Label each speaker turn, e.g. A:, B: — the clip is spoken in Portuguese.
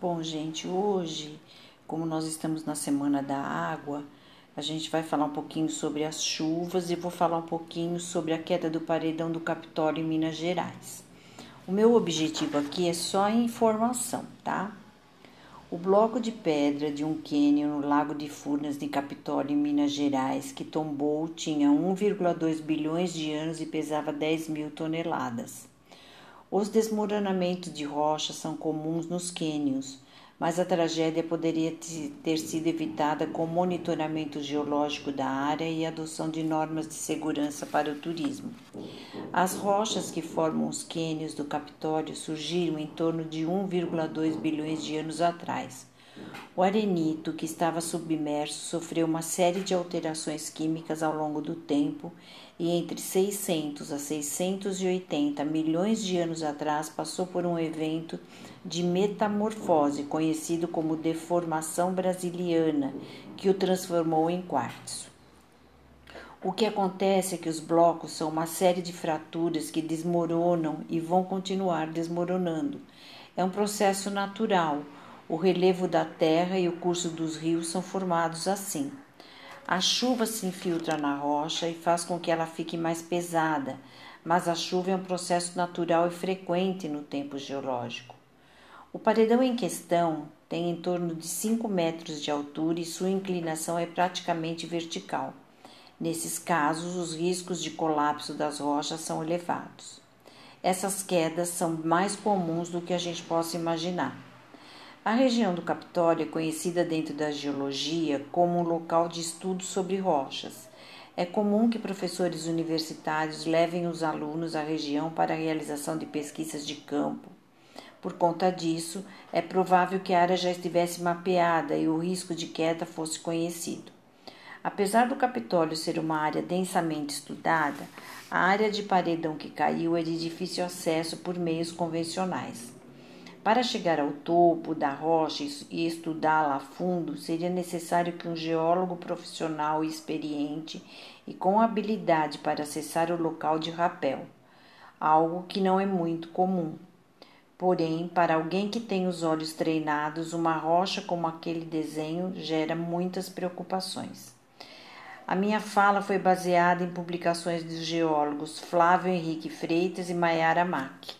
A: Bom, gente, hoje, como nós estamos na Semana da Água, a gente vai falar um pouquinho sobre as chuvas e vou falar um pouquinho sobre a queda do paredão do Capitólio em Minas Gerais. O meu objetivo aqui é só informação, tá? O bloco de pedra de um cânion no Lago de Furnas de Capitólio, em Minas Gerais, que tombou, tinha 1,2 bilhões de anos e pesava 10 mil toneladas. Os desmoronamentos de rochas são comuns nos cânions, mas a tragédia poderia ter sido evitada com monitoramento geológico da área e adoção de normas de segurança para o turismo. As rochas que formam os cânions do Capitólio surgiram em torno de 1,2 bilhões de anos atrás. O arenito, que estava submerso, sofreu uma série de alterações químicas ao longo do tempo e entre 600 a 680 milhões de anos atrás passou por um evento de metamorfose conhecido como deformação brasiliana, que o transformou em quartzo. O que acontece é que os blocos são uma série de fraturas que desmoronam e vão continuar desmoronando. É um processo natural. O relevo da terra e o curso dos rios são formados assim. A chuva se infiltra na rocha e faz com que ela fique mais pesada, mas a chuva é um processo natural e frequente no tempo geológico. O paredão em questão tem em torno de 5 metros de altura e sua inclinação é praticamente vertical. Nesses casos, os riscos de colapso das rochas são elevados. Essas quedas são mais comuns do que a gente possa imaginar. A região do Capitólio é conhecida dentro da geologia como um local de estudo sobre rochas. É comum que professores universitários levem os alunos à região para a realização de pesquisas de campo. Por conta disso, é provável que a área já estivesse mapeada e o risco de queda fosse conhecido. Apesar do Capitólio ser uma área densamente estudada, a área de paredão que caiu é de difícil acesso por meios convencionais. Para chegar ao topo da rocha e estudá-la a fundo, seria necessário que um geólogo profissional e experiente e com habilidade para acessar o local de rapel, algo que não é muito comum. Porém, para alguém que tem os olhos treinados, uma rocha como aquele desenho gera muitas preocupações. A minha fala foi baseada em publicações dos geólogos Flávio Henrique Freitas e Maiara Mack.